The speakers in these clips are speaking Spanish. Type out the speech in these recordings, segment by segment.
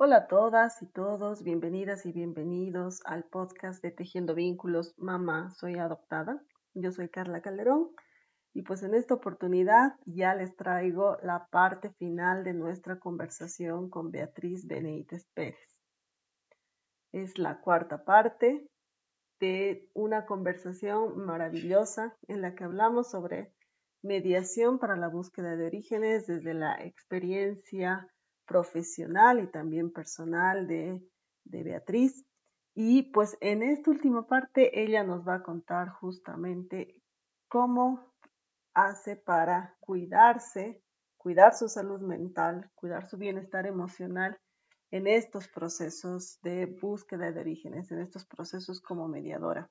Hola a todas y todos, bienvenidas y bienvenidos al podcast de Tejiendo Vínculos, Mamá, soy adoptada. Yo soy Carla Calderón y pues en esta oportunidad ya les traigo la parte final de nuestra conversación con Beatriz Benítez Pérez. Es la cuarta parte de una conversación maravillosa en la que hablamos sobre mediación para la búsqueda de orígenes desde la experiencia profesional y también personal de, de Beatriz. Y pues en esta última parte ella nos va a contar justamente cómo hace para cuidarse, cuidar su salud mental, cuidar su bienestar emocional en estos procesos de búsqueda de orígenes, en estos procesos como mediadora.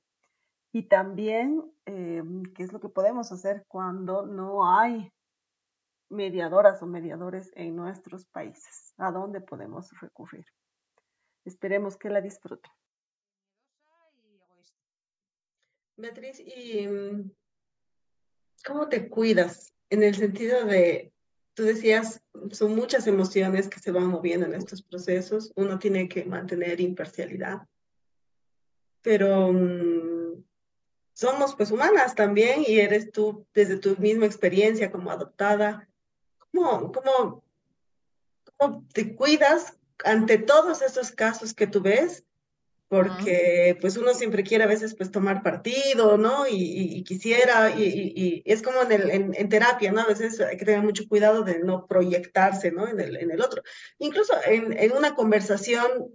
Y también eh, qué es lo que podemos hacer cuando no hay mediadoras o mediadores en nuestros países, a dónde podemos recurrir. Esperemos que la disfruten. Beatriz, ¿y mm, cómo te cuidas? En el sentido de, tú decías, son muchas emociones que se van moviendo en estos procesos, uno tiene que mantener imparcialidad, pero mm, somos pues humanas también y eres tú desde tu misma experiencia como adoptada, ¿cómo, cómo, cómo te cuidas ante todos esos casos que tú ves porque pues uno siempre quiere a veces pues tomar partido, ¿no? Y, quisiera, y, es como en, el, en, terapia, ¿no? A veces hay que tener mucho cuidado de no proyectarse, ¿no? En el, en el otro. Incluso en, en una conversación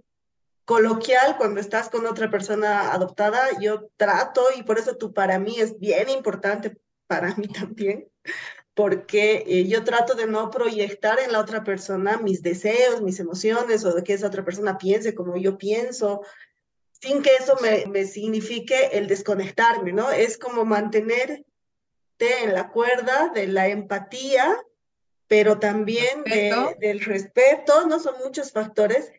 coloquial, cuando estás con otra persona adoptada, yo trato, y por eso tú para mí es bien importante, para mí también, porque eh, yo trato de no proyectar en la otra persona mis deseos, mis emociones, o de que esa otra persona piense como yo pienso, sin que eso me, me signifique el desconectarme, ¿no? Es como mantenerte en la cuerda de la empatía, pero también del respeto, ¿no? Son muchos factores.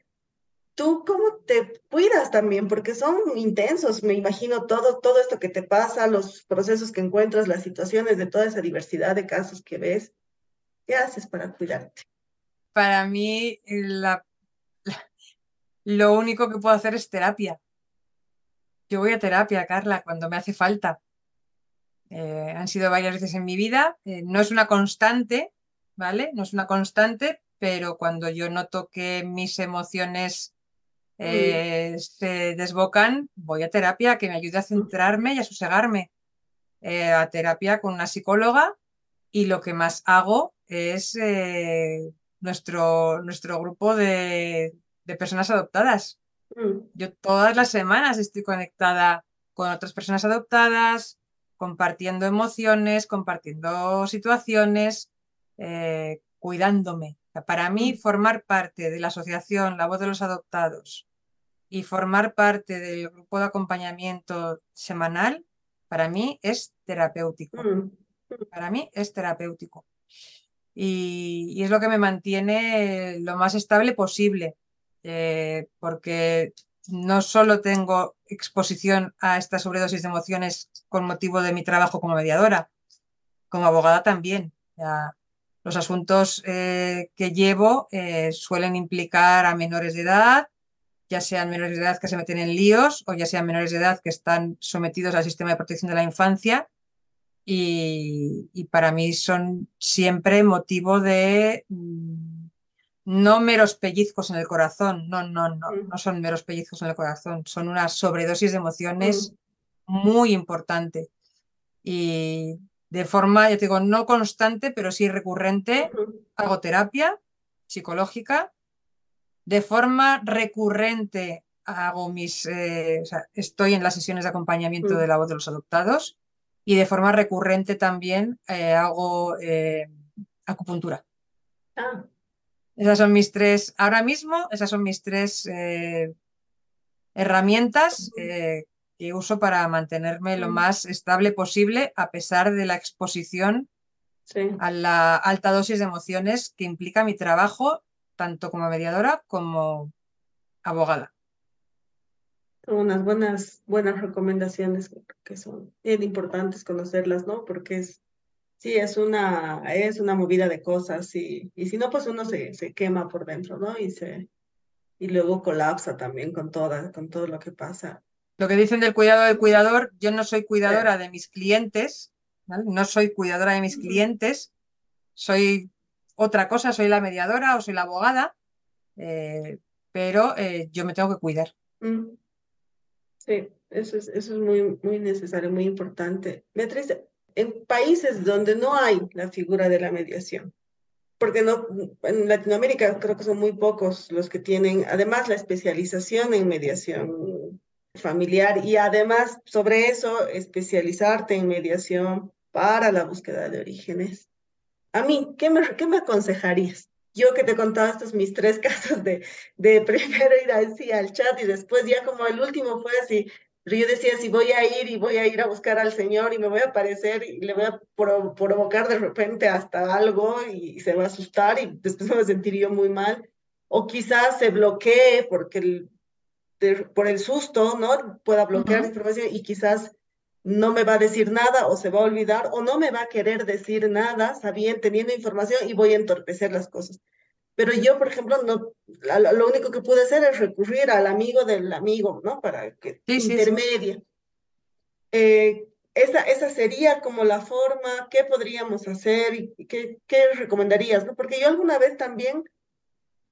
¿Tú cómo te cuidas también? Porque son intensos, me imagino, todo, todo esto que te pasa, los procesos que encuentras, las situaciones de toda esa diversidad de casos que ves. ¿Qué haces para cuidarte? Para mí, lo único que puedo hacer es terapia. Yo voy a terapia, Carla, cuando me hace falta. Eh, han sido varias veces en mi vida. Eh, no es una constante, ¿vale? No es una constante, pero cuando yo noto que mis emociones eh, se desbocan, voy a terapia que me ayude a centrarme y a sosegarme. a terapia con una psicóloga y lo que más hago es nuestro, nuestro grupo de, de personas adoptadas. Mm. Yo todas las semanas estoy conectada con otras personas adoptadas, compartiendo emociones, compartiendo situaciones, eh, cuidándome. Para mí, mm. formar parte de la asociación La Voz de los Adoptados y formar parte del grupo de acompañamiento semanal, para mí es terapéutico. Mm. Para mí es terapéutico. y, es lo que me mantiene lo más estable posible. Eh, porque no solo tengo exposición a esta sobredosis de emociones con motivo de mi trabajo como mediadora, como abogada también. Los asuntos eh, que llevo eh, suelen implicar a menores de edad, ya sean menores de edad que se meten en líos o ya sean menores de edad que están sometidos al sistema de protección de la infancia. Y, y para mí son siempre motivo de mm, no meros pellizcos en el corazón, no, no, no, no son meros pellizcos en el corazón, son una sobredosis de emociones muy importante. Y de forma, ya te digo, no constante, pero sí recurrente, hago terapia psicológica. De forma recurrente hago mis, eh, estoy en las sesiones de acompañamiento mm. de la voz de los adoptados y de forma recurrente también eh, hago eh, acupuntura. Ah. Esas son mis tres, ahora mismo, esas son mis tres herramientas que uso para mantenerme lo más estable posible a pesar de la exposición a la alta dosis de emociones que implica mi trabajo, tanto como mediadora como abogada. Son unas buenas, buenas recomendaciones que son bien importantes conocerlas, ¿no? Porque es Sí, es una, es una movida de cosas y, y si no, pues uno se, se quema por dentro, ¿no? Y se, y luego colapsa también con, toda, con todo lo que pasa. Lo que dicen del cuidado del cuidador, yo no soy cuidadora de mis clientes, no soy cuidadora de mis clientes, soy otra cosa, soy la mediadora o soy la abogada, eh, pero eh, yo me tengo que cuidar. Sí, eso es, eso es muy, muy necesario, muy importante. Beatriz, en países donde no hay la figura de la mediación, porque no, en Latinoamérica creo que son muy pocos los que tienen, además, la especialización en mediación familiar y además sobre eso especializarte en mediación para la búsqueda de orígenes. A mí, ¿qué me, qué me aconsejarías? Yo que te contaba estos mis tres casos de, de primero ir así al chat y después ya como el último fue así, pero yo decía, si voy a ir y voy a ir a buscar al Señor y me voy a aparecer y le voy a provocar de repente hasta algo y se va a asustar y después me sentiría muy mal. O quizás se bloquee porque por el susto, ¿no? Pueda bloquear la información y quizás no me va a decir nada o se va a olvidar o no me va a querer decir nada, sabiendo, teniendo información y voy a entorpecer las cosas. Pero yo, por ejemplo, no, lo único que pude hacer es recurrir al amigo del amigo, ¿no? Para que intermedia. Eh, esa, esa sería como la forma, ¿qué podríamos hacer y qué, qué recomendarías? ¿no? Porque yo alguna vez también,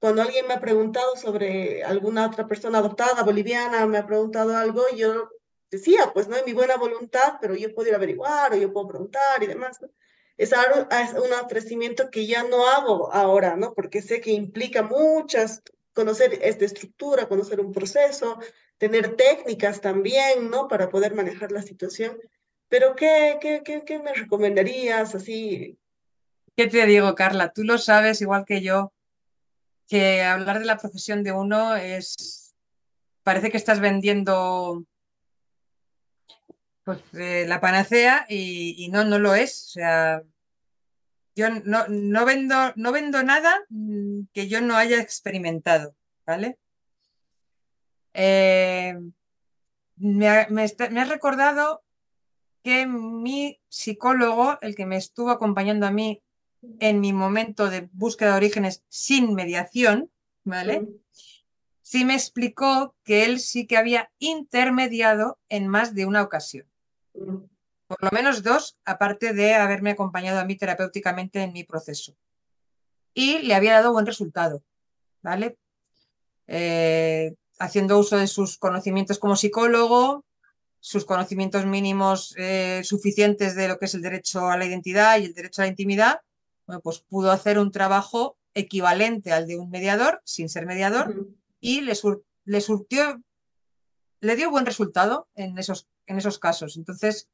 cuando alguien me ha preguntado sobre alguna otra persona adoptada boliviana, me ha preguntado algo, yo decía, pues no es mi buena voluntad, pero yo puedo ir a averiguar o yo puedo preguntar y demás. ¿no? Es, un ofrecimiento que ya no hago ahora, ¿no? Porque sé que implica muchas, conocer esta estructura, conocer un proceso, tener técnicas también, ¿no? Para poder manejar la situación. Pero ¿qué, qué, qué, qué me recomendarías así? ¿Qué te digo, Carla? Tú lo sabes igual que yo, que hablar de la profesión de uno es, parece que estás vendiendo pues eh, la panacea y, no, no lo es. O sea, yo no, no, vendo, no vendo nada mm, que yo no haya experimentado, ¿vale? Eh, me, me, has recordado que mi psicólogo, el que me estuvo acompañando a mí en mi momento de búsqueda de orígenes sin mediación, ¿vale? Sí me explicó que él sí que había intermediado en más de una ocasión por lo menos dos, aparte de haberme acompañado a mí terapéuticamente en mi proceso. Y le había dado buen resultado, ¿vale? Eh, haciendo uso de sus conocimientos como psicólogo, sus conocimientos mínimos eh, suficientes de lo que es el derecho a la identidad y el derecho a la intimidad, bueno, pues pudo hacer un trabajo equivalente al de un mediador, sin ser mediador, y le, le surtió, le dio buen resultado en esos en esos casos. Entonces,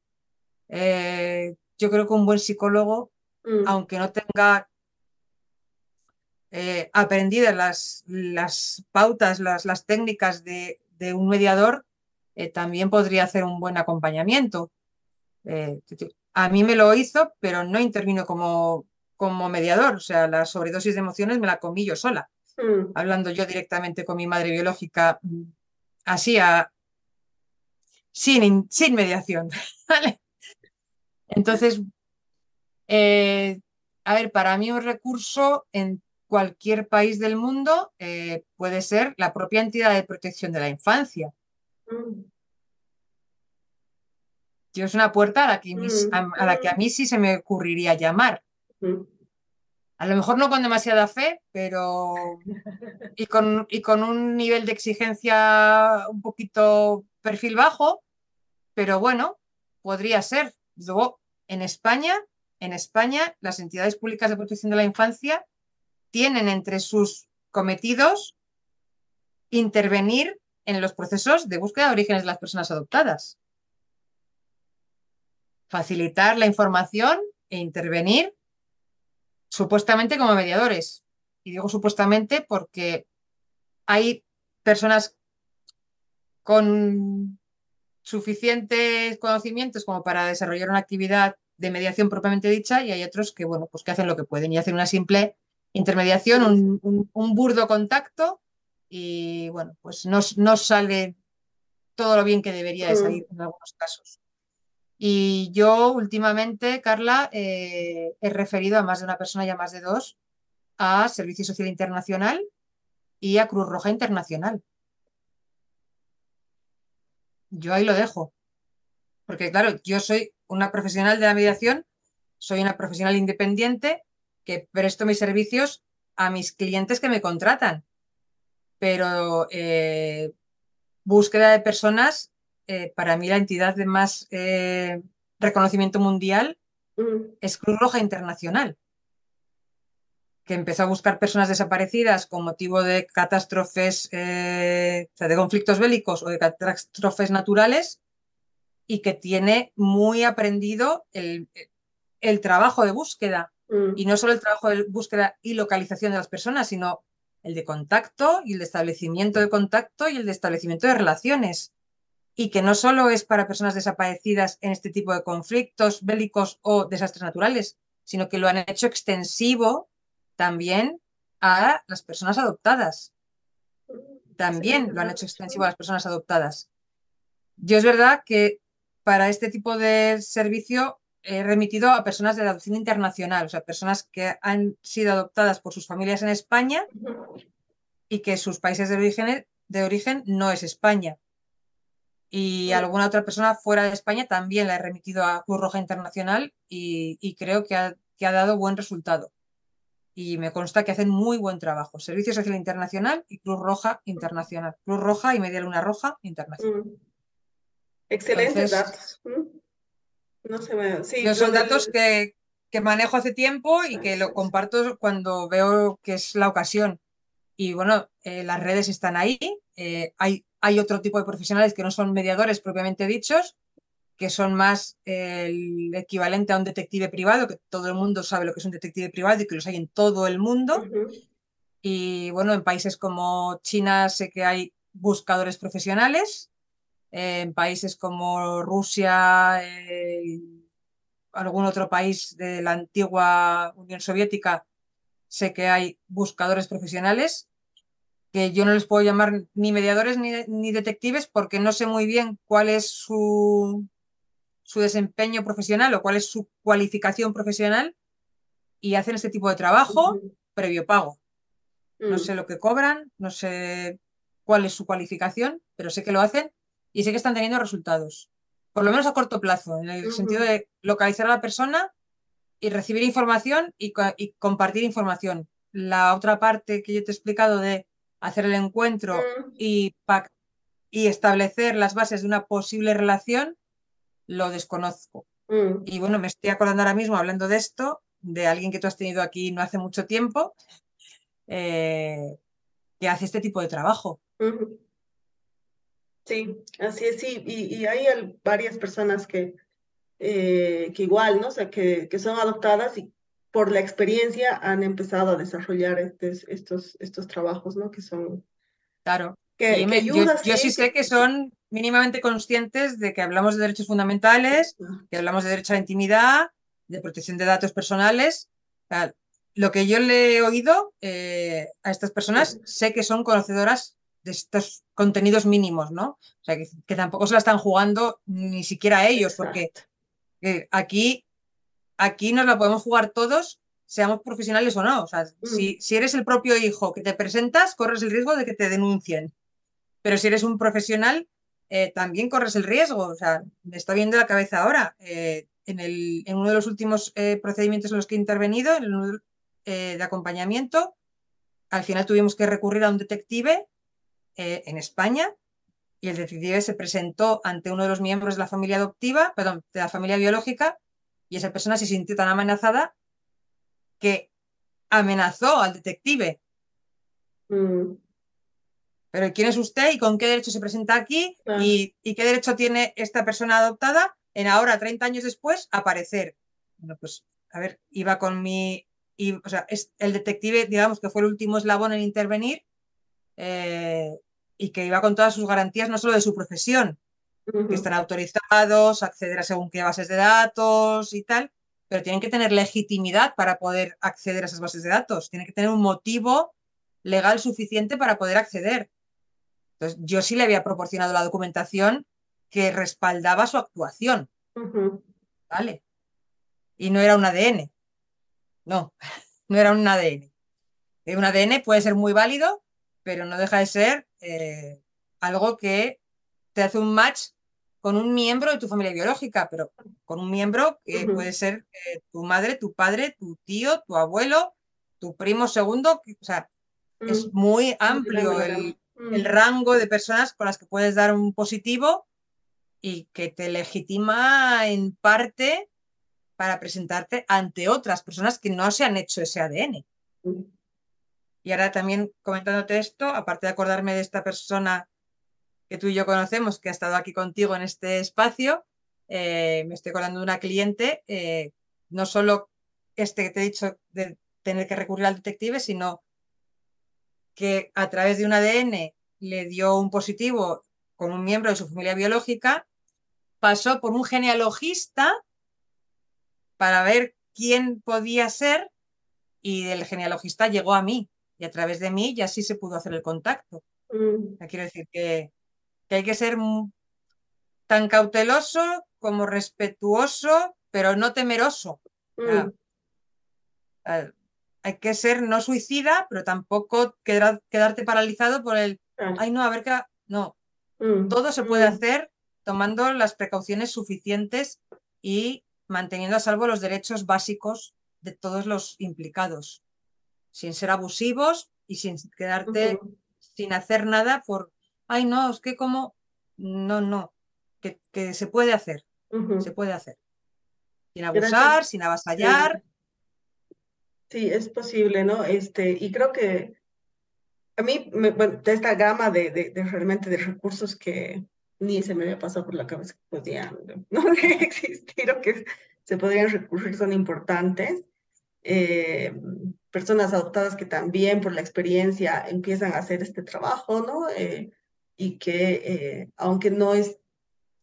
eh, yo creo que un buen psicólogo, mm. aunque no tenga eh, aprendidas las, las pautas, las, las técnicas de, un mediador, eh, también podría hacer un buen acompañamiento. a mí me lo hizo, pero no intervino como, como mediador. O sea, la sobredosis de emociones me la comí yo sola, mm. hablando yo directamente con mi madre biológica, mm, así a, sin, sin mediación. Entonces, eh, a ver, para mí un recurso en cualquier país del mundo eh, puede ser la propia entidad de protección de la infancia. Mm. Yo es una puerta a la, que a, la que a mí sí se me ocurriría llamar. Mm. A lo mejor no con demasiada fe, pero y con, y con un nivel de exigencia un poquito perfil bajo, pero bueno, podría ser. Luego, en España, en España, las entidades públicas de protección de la infancia tienen entre sus cometidos intervenir en los procesos de búsqueda de orígenes de las personas adoptadas. Facilitar la información e intervenir supuestamente como mediadores. Y digo supuestamente porque hay personas con suficientes conocimientos como para desarrollar una actividad de mediación propiamente dicha y hay otros que, bueno, pues que hacen lo que pueden y hacen una simple intermediación, un, burdo contacto y, bueno, pues no, no, sale todo lo bien que debería de salir en algunos casos. Y yo últimamente, Carla, eh, he referido a más de una persona y a más de dos a Servicio Social Internacional y a Cruz Roja Internacional. Yo ahí lo dejo. Porque claro, yo soy una profesional de la mediación, soy una profesional independiente que presto mis servicios a mis clientes que me contratan. Pero eh, búsqueda de personas, eh, para mí la entidad de más eh, reconocimiento mundial mm. es Cruz Roja Internacional que empezó a buscar personas desaparecidas con motivo de catástrofes, eh, de conflictos bélicos o de catástrofes naturales, y que tiene muy aprendido el, trabajo de búsqueda. Mm. Y no solo el trabajo de búsqueda y localización de las personas, sino el de contacto y el de establecimiento de contacto y el de establecimiento de relaciones. Y que no solo es para personas desaparecidas en este tipo de conflictos bélicos o desastres naturales, sino que lo han hecho extensivo también a las personas adoptadas. También lo han hecho extensivo a las personas adoptadas. Yo es verdad que para este tipo de servicio he remitido a personas de adopción internacional, o sea, personas que han sido adoptadas por sus familias en España y que sus países de origen, de origen no es España. Y alguna otra persona fuera de España también la he remitido a Cruz Roja Internacional y, creo que ha, que ha dado buen resultado y me consta que hacen muy buen trabajo. Servicio Social Internacional y Cruz Roja Internacional. Cruz Roja y Media Luna Roja Internacional. Mm. Excelentes datos. No se me... sí, son datos que, manejo hace tiempo y que lo comparto cuando veo que es la ocasión. Y bueno, eh, las redes están ahí. Eh, hay, hay otro tipo de profesionales que no son mediadores propiamente dichos, que son más el equivalente a un detective privado, que todo el mundo sabe lo que es un detective privado y que los hay en todo el mundo. Y bueno, en países como China sé que hay buscadores profesionales, en países como Rusia, eh, algún otro país de la antigua Unión Soviética, sé que hay buscadores profesionales que yo no les puedo llamar ni mediadores ni detectives porque no sé muy bien cuál es su, su desempeño profesional o cuál es su cualificación profesional y hacen este tipo de trabajo previo pago. No mm. sé lo que cobran, no sé cuál es su cualificación, pero sé que lo hacen y sé que están teniendo resultados, por lo menos a corto plazo, en el sentido de localizar a la persona y recibir información y, compartir información. La otra parte que yo te he explicado de hacer el encuentro mm. y, y establecer las bases de una posible relación, lo desconozco. Mm. Y bueno, me estoy acordando ahora mismo, hablando de esto, de alguien que tú has tenido aquí no hace mucho tiempo, eh, que hace este tipo de trabajo. Sí, así es, sí. Y, hay varias personas que, eh, que igual, ¿no? O sea, que, son adoptadas y por la experiencia han empezado a desarrollar estos, estos trabajos, ¿no? Que son... Claro. Que, yo, sí sé que son mínimamente conscientes de que hablamos de derechos fundamentales, que hablamos de derecho a la intimidad, de protección de datos personales. Lo que yo le he oído eh, a estas personas, sé que son conocedoras de estos contenidos mínimos, ¿no? O sea, que, tampoco se la están jugando ni siquiera ellos, porque eh, aquí, aquí nos la podemos jugar todos, seamos profesionales o no. O sea, mm. si, si eres el propio hijo que te presentas, corres el riesgo de que te denuncien. Pero si eres un profesional, eh, también corres el riesgo. O sea, me está viendo la cabeza ahora. Eh, en, el, en, uno de los últimos eh, procedimientos en los que he intervenido, en el, de acompañamiento, al final tuvimos que recurrir a un detective en España y el detective se presentó ante uno de los miembros de la familia adoptiva, perdón, de la familia biológica, y esa persona se sintió tan amenazada que amenazó al detective. Mm pero ¿quién es usted y con qué derecho se presenta aquí? Y, qué derecho tiene esta persona adoptada en ahora, 30 años después, aparecer? Bueno, pues, a ver, iba con mi... Y, o sea, es el detective, digamos, que fue el último eslabón en intervenir eh, y que iba con todas sus garantías, no solo de su profesión, que están autorizados, acceder a según qué bases de datos y tal, pero tienen que tener legitimidad para poder acceder a esas bases de datos, tienen que tener un motivo legal suficiente para poder acceder. Entonces, yo sí le había proporcionado la documentación que respaldaba su actuación. ¿Vale? Y no era un ADN. No, no era un ADN. Un ADN puede ser muy válido, pero no deja de ser eh, algo que te hace un match con un miembro de tu familia biológica, pero con un miembro que puede ser eh, tu madre, tu padre, tu tío, tu abuelo, tu primo segundo, o sea, es mm. muy amplio el, el, mm. rango de personas con las que puedes dar un positivo y que te legitima en parte para presentarte ante otras personas que no se han hecho ese ADN. Mm. Y ahora también comentándote esto, aparte de acordarme de esta persona que tú y yo conocemos, que ha estado aquí contigo en este espacio, eh, me estoy acordando de una cliente, eh, no solo este que te he dicho de tener que recurrir al detective, sino que a través de un ADN le dio un positivo con un miembro de su familia biológica, pasó por un genealogista para ver quién podía ser y el genealogista llegó a mí y a través de mí ya sí se pudo hacer el contacto. Mm. Quiero decir que, hay que ser tan cauteloso como respetuoso, pero no temeroso. Mm. hay que ser no suicida, pero tampoco quedarte paralizado por el, ay no, a ver qué... No, mm. todo se puede hacer tomando las precauciones suficientes y manteniendo a salvo los derechos básicos de todos los implicados sin ser abusivos y sin quedarte sin hacer nada por, ay, no, es que como, no, no, que, se puede hacer, se puede hacer. Sin abusar, sin avasallar. Sí. es posible, ¿no? Este, y creo que a mí, bueno, de esta gama de, de, realmente de recursos que ni se me había pasado por la cabeza que podían no, existir o que se podrían recurrir son importantes. Eh, personas adoptadas que también por la experiencia empiezan a hacer este trabajo, ¿no? Eh, y que eh, aunque no es,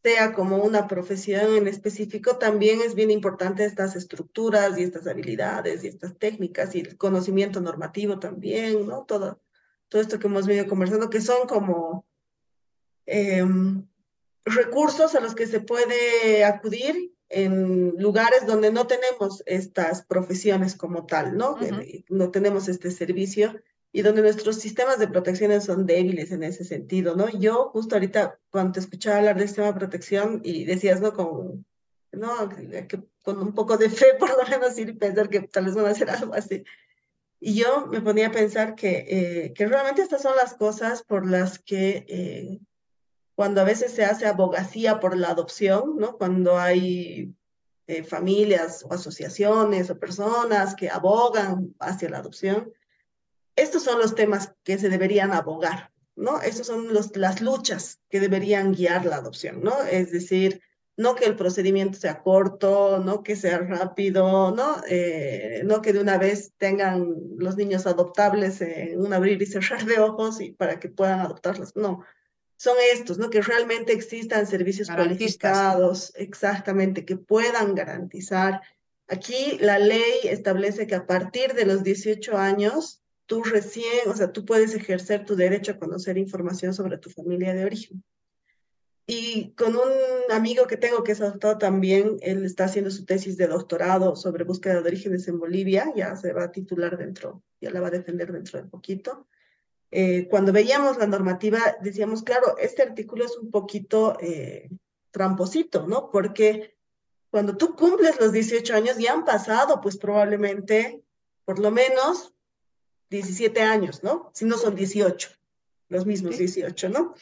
sea como una profesión en específico, también es bien importante estas estructuras y estas habilidades y estas técnicas y el conocimiento normativo también, ¿no? Todo, todo esto que hemos venido conversando, que son como em, recursos a los que se puede acudir en lugares donde no tenemos estas profesiones como tal, ¿no? No tenemos este servicio y donde nuestros sistemas de protección son débiles en ese sentido, ¿no? Yo justo ahorita cuando te escuchaba hablar del sistema de protección y decías, ¿no? Con, ¿no? Que, con un poco de fe por lo menos ir y pensar que tal vez van a hacer algo así. Y yo me ponía a pensar que, eh, que realmente estas son las cosas por las que eh, cuando a veces se hace abogacía por la adopción, ¿no? Cuando hay eh, familias o asociaciones o personas que abogan hacia la adopción, estos son los temas que se deberían abogar, ¿no? Estos son los, las luchas que deberían guiar la adopción, ¿no? Es decir, no que el procedimiento sea corto, no que sea rápido, no, eh, no que de una vez tengan los niños adoptables en un abrir y cerrar de ojos y para que puedan adoptarlos, no son estos, ¿no? Que realmente existan servicios cualificados, exactamente, que puedan garantizar. Aquí la ley establece que a partir de los 18 años, tú recién, o sea, tú puedes ejercer tu derecho a conocer información sobre tu familia de origen. Y con un amigo que tengo que es adoptado también, él está haciendo su tesis de doctorado sobre búsqueda de orígenes en Bolivia, ya se va a titular dentro, ya la va a defender dentro de poquito. Eh, cuando veíamos la normativa, decíamos, claro, este artículo es un poquito eh, tramposito, ¿no? Porque cuando tú cumples los 18 años, ya han pasado, pues probablemente, por lo menos, 17 años, ¿no? Si no son 18, los mismos 18, ¿no?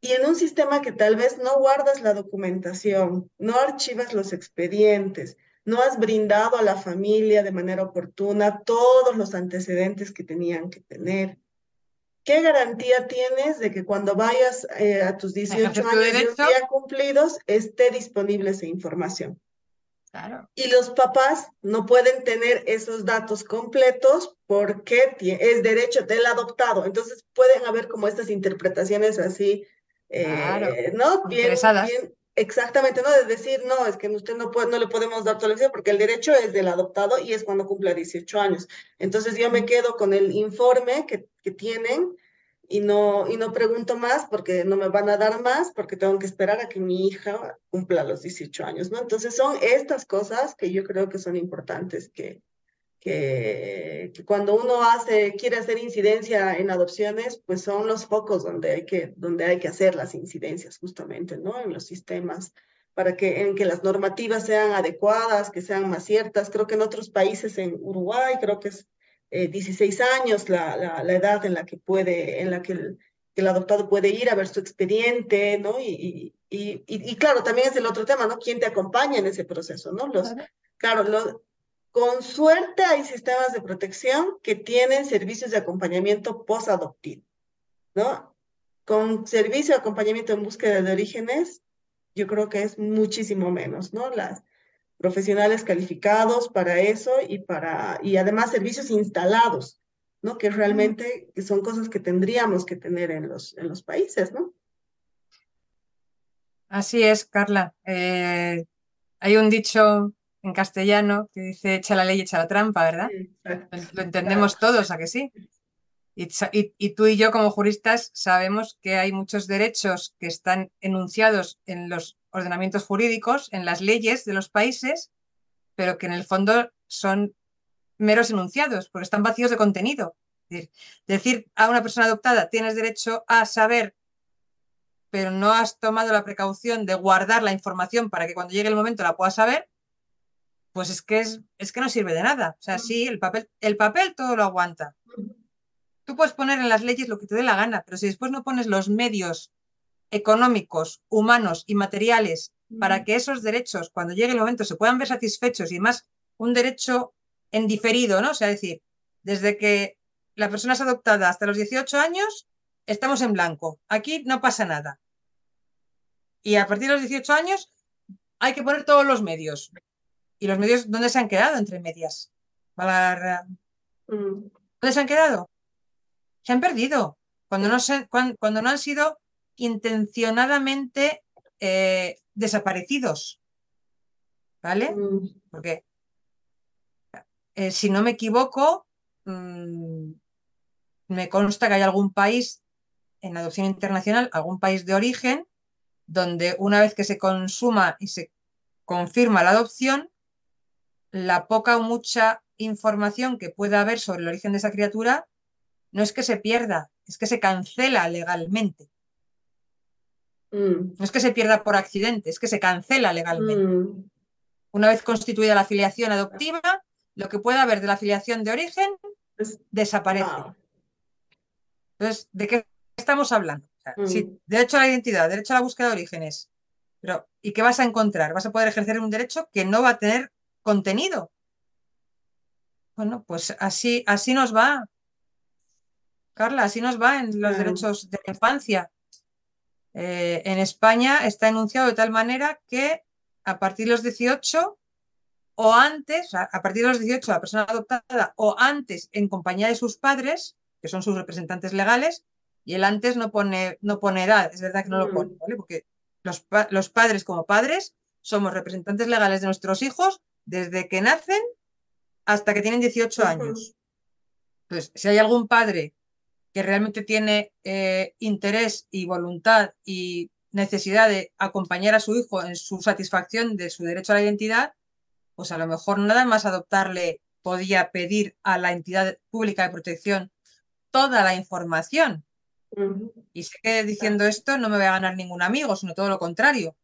Y en un sistema que tal vez no guardas la documentación, no archivas los expedientes, no has brindado a la familia de manera oportuna todos los antecedentes que tenían que tener, ¿qué garantía tienes de que cuando vayas eh, a tus 18 años ya cumplidos esté disponible esa información? Claro. Y los papás no pueden tener esos datos completos porque es derecho del adoptado. Entonces pueden haber como estas interpretaciones así, eh, ¿no? Bien, bien, exactamente, ¿no? De decir, no, es que usted no, puede, no le podemos dar toda la porque el derecho es del adoptado y es cuando cumple 18 años. Entonces yo me quedo con el informe que que tienen y no, y no pregunto más porque no me van a dar más, porque tengo que esperar a que mi hija cumpla los 18 años, ¿no? Entonces son estas cosas que yo creo que son importantes que, que, cuando uno hace, quiere hacer incidencia en adopciones, pues son los focos donde hay que, donde hay que hacer las incidencias justamente, ¿no? En los sistemas, para que, en que las normativas sean adecuadas, que sean más ciertas. Creo que en otros países, en Uruguay, creo que es 16 eh, años la, la, la, edad en la que puede, en la que el, el, adoptado puede ir a ver su expediente, ¿no? Y, y, y, y, claro, también es el otro tema, ¿no? ¿Quién te acompaña en ese proceso, ¿no? Los, claro, los, con suerte hay sistemas de protección que tienen servicios de acompañamiento post-adoptivo, ¿no? Con servicio de acompañamiento en búsqueda de orígenes, yo creo que es muchísimo menos, ¿no? Las profesionales calificados para eso y para y además servicios instalados, ¿no? Que realmente son cosas que tendríamos que tener en los, en los países, ¿no? Así es, Carla. Eh, hay un dicho en castellano que dice echa la ley, echa la trampa, ¿verdad? Lo entendemos todos, ¿a que sí? Y, y, tú y yo como juristas sabemos que hay muchos derechos que están enunciados en los ordenamientos jurídicos, en las leyes de los países, pero que en el fondo son meros enunciados, porque están vacíos de contenido. decir, decir a una persona adoptada, tienes derecho a saber, pero no has tomado la precaución de guardar la información para que cuando llegue el momento la puedas saber, pues es que, es, es que no sirve de nada. O sea, sí, el papel, el papel todo lo aguanta. Tú puedes poner en las leyes lo que te dé la gana, pero si después no pones los medios económicos, humanos y materiales para que esos derechos, cuando llegue el momento, se puedan ver satisfechos y más un derecho en diferido, ¿no? O sea, decir, desde que la persona es adoptada hasta los 18 años, estamos en blanco. Aquí no pasa nada. Y a partir de los 18 años hay que poner todos los medios. ¿Y los medios dónde se han quedado entre medias? Mm. ¿Dónde se han quedado? Se han perdido. Cuando no, se, cuando, no han sido intencionadamente eh, desaparecidos. ¿Vale? Mm. Porque, eh, si no me equivoco, mm, me consta que hay algún país en adopción internacional, algún país de origen, donde una vez que se consuma y se confirma la adopción, la poca o mucha información que pueda haber sobre el origen de esa criatura no es que se pierda, es que se cancela legalmente. Mm. No es que se pierda por accidente, es que se cancela legalmente. Mm. Una vez constituida la afiliación adoptiva, lo que pueda haber de la afiliación de origen desaparece. Entonces, ¿de qué estamos hablando? Si mm. derecho a la identidad, derecho a la búsqueda de orígenes, pero ¿y qué vas a encontrar? Vas a poder ejercer un derecho que no va a tener contenido. Bueno, pues así, así nos va. Carla, así nos va en los derechos de la infancia. Eh, en España está enunciado de tal manera que a partir de los 18 o antes, a partir de los 18 la persona adoptada o antes en compañía de sus padres, que son sus representantes legales, y el antes no pone, no pone edad, es verdad que no lo mm. pone, ¿vale? Porque los, los padres como padres somos representantes legales de nuestros hijos desde que nacen hasta que tienen 18 años. Entonces, si hay algún padre que realmente tiene eh, interés y voluntad y necesidad de acompañar a su hijo en su satisfacción de su derecho a la identidad, pues a lo mejor nada más adoptarle podía pedir a la entidad pública de protección toda la información. Y sé que diciendo esto no me voy a ganar ningún amigo, sino todo lo contrario.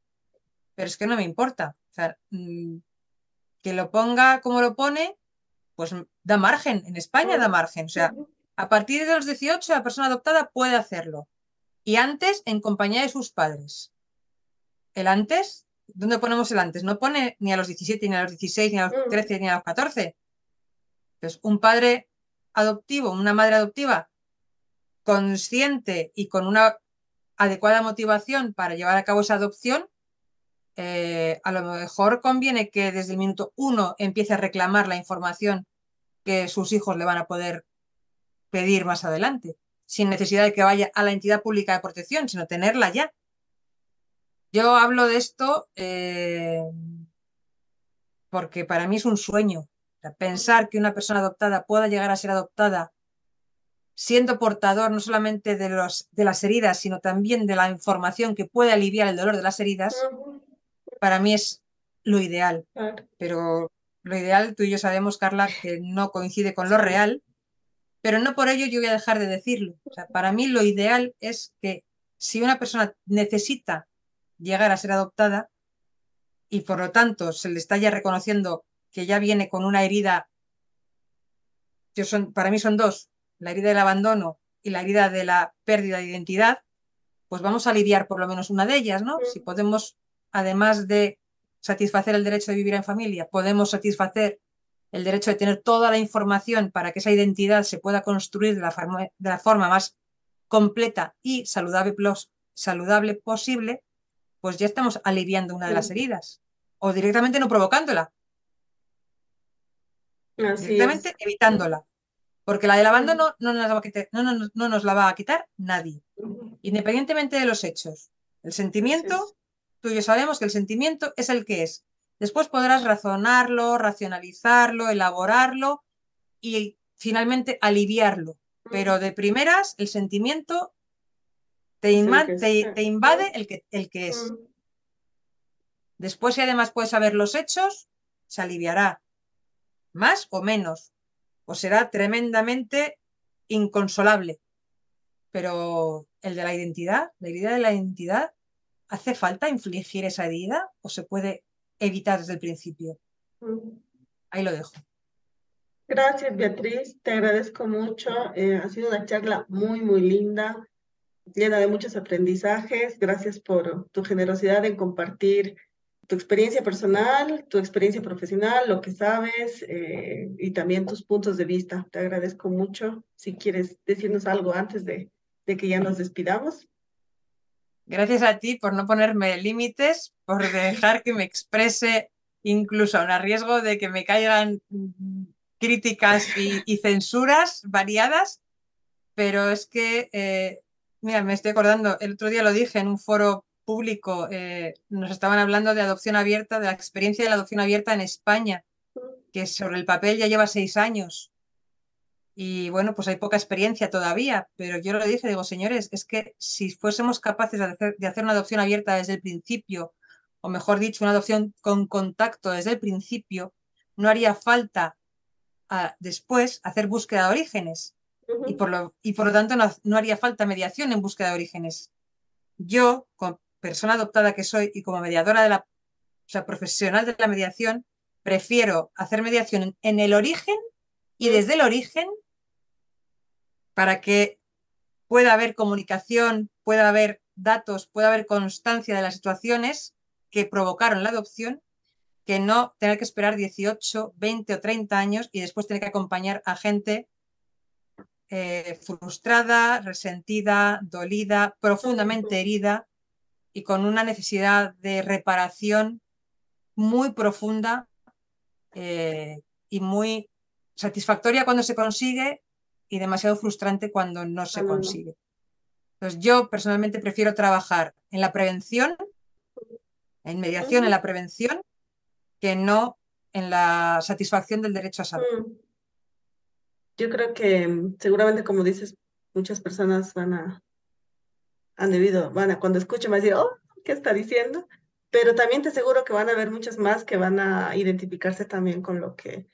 Pero es que no me importa. O sea, mm, que lo ponga como lo pone, pues da margen. En España da margen. O sea, a partir de los 18 la persona adoptada puede hacerlo. Y antes en compañía de sus padres. El antes, ¿dónde ponemos el antes? No pone ni a los 17, ni a los 16, ni a los 13, ni a los 14. Entonces, un padre adoptivo, una madre adoptiva consciente y con una adecuada motivación para llevar a cabo esa adopción, eh, a lo mejor conviene que desde el minuto uno empiece a reclamar la información que sus hijos le van a poder pedir más adelante, sin necesidad de que vaya a la entidad pública de protección, sino tenerla ya. Yo hablo de esto eh, porque para mí es un sueño. pensar que una persona adoptada pueda llegar a ser adoptada siendo portador no solamente de, los, de las heridas, sino también de la información que puede aliviar el dolor de las heridas, para mí es lo ideal. Pero lo ideal, tú y yo sabemos, Carla, que no coincide con lo real, pero no por ello yo voy a dejar de decirlo. O sea, para mí lo ideal es que si una persona necesita llegar a ser adoptada y por lo tanto se le está ya reconociendo que ya viene con una herida, son, para mí son dos, la herida del abandono y la herida de la pérdida de identidad, pues vamos a lidiar por lo menos una de ellas, ¿no? Si podemos, además de satisfacer el derecho de vivir en familia, podemos satisfacer el derecho de tener toda la información para que esa identidad se pueda construir de la, forma, de la forma más completa y saludable, saludable posible, pues ya estamos aliviando una de las heridas o directamente no provocándola. directamente evitándola. Porque la del abandono no nos, va a no, no nos la va a quitar nadie, independientemente de los hechos. El sentimiento, tú y yo sabemos que el sentimiento es el que es. Después podrás razonarlo, racionalizarlo, elaborarlo y finalmente aliviarlo. Pero de primeras, el sentimiento te, te, invade el que, el que es. Después, si además puedes saber los hechos, se aliviará. Más o menos. O será tremendamente inconsolable. Pero el de la identidad, la herida de la identidad, ¿hace falta infligir esa herida o se puede evitar desde el principio. Ahí lo dejo. Gracias, Beatriz. Te agradezco mucho. Eh, ha sido una charla muy, muy linda, llena de muchos aprendizajes. Gracias por tu generosidad en compartir tu experiencia personal, tu experiencia profesional, lo que sabes eh, y también tus puntos de vista. Te agradezco mucho. Si quieres decirnos algo antes de, de que ya nos despidamos. Gracias a ti por no ponerme límites, por dejar que me exprese incluso a riesgo de que me caigan críticas y, censuras variadas, pero es que, eh, mira, me estoy acordando, el otro día lo dije en un foro público, eh, nos estaban hablando de adopción abierta, de la experiencia de la adopción abierta en España, que sobre el papel ya lleva seis años. Y bueno, pues hay poca experiencia todavía, pero yo lo dije, digo, señores, es que si fuésemos capaces de hacer, una adopción abierta desde el principio, o mejor dicho, una adopción con contacto desde el principio, no haría falta después hacer búsqueda de orígenes. y, por lo, y por lo tanto no, haría falta mediación en búsqueda de orígenes. Yo, como persona adoptada que soy y como mediadora de la, o sea, profesional de la mediación, prefiero hacer mediación en el origen y desde el origen para que pueda haber comunicación, pueda haber datos, pueda haber constancia de las situaciones que provocaron la adopción, que no tener que esperar 18, 20 o 30 años y después tener que acompañar a gente eh, frustrada, resentida, dolida, profundamente herida y con una necesidad de reparación muy profunda eh, y muy satisfactoria cuando se consigue y demasiado frustrante cuando no se consigue. Entonces yo personalmente prefiero trabajar en la prevención, en mediación, en la prevención, que no en la satisfacción del derecho a salud. Yo creo que mm, seguramente, como dices, muchas personas van a, han debido, van a, cuando escuchen, van a decir, oh, ¿qué está diciendo? Pero también te aseguro que van a haber muchas más que van a identificarse también con lo que,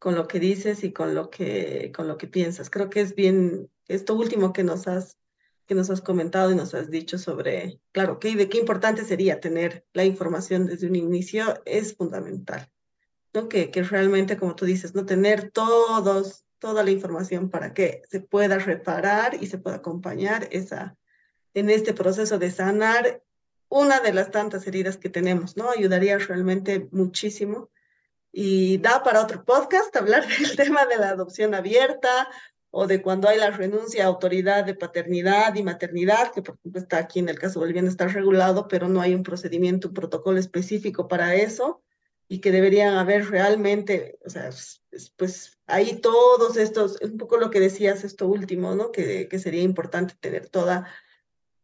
con lo que dices y con lo que, con lo que piensas. Creo que es bien esto último que nos has, que nos has comentado y nos has dicho sobre, claro, qué de qué importante sería tener la información desde un inicio es fundamental. ¿no? Que, que realmente, como tú dices, no tener todos, toda la información para que se pueda reparar y se pueda acompañar esa, en este proceso de sanar una de las tantas heridas que tenemos, ¿no? Ayudaría realmente muchísimo y da para otro podcast hablar del tema de la adopción abierta o de cuando hay la renuncia a autoridad de paternidad y maternidad, que por ejemplo está aquí en el caso boliviano está regulado, pero no hay un procedimiento, un protocolo específico para eso y que deberían haber realmente, o sea, pues ahí todos estos, un poco lo que decías esto último, ¿no? Que, que sería importante tener toda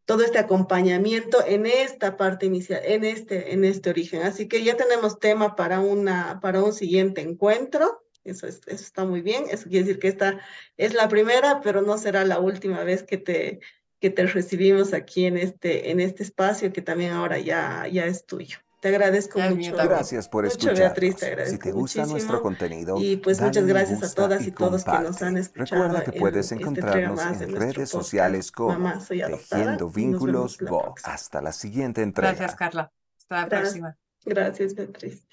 todo este acompañamiento en esta parte inicial, en este, en este origen. Así que ya tenemos tema para, una, para un siguiente encuentro. Eso, es, eso está muy bien. Eso quiere decir que esta es la primera, pero no será la última vez que te, que te recibimos aquí en este, en este espacio que también ahora ya, ya es tuyo. Te agradezco mucho. Gracias por escucharnos. si te gusta nuestro contenido, y pues muchas gracias a todas y, todos que nos han escuchado. Recuerda que puedes este encontrarnos en redes sociales como Tejiendo Vínculos Vox. Hasta la siguiente entrega. Gracias, Carla. Hasta la próxima. Gracias, Beatriz.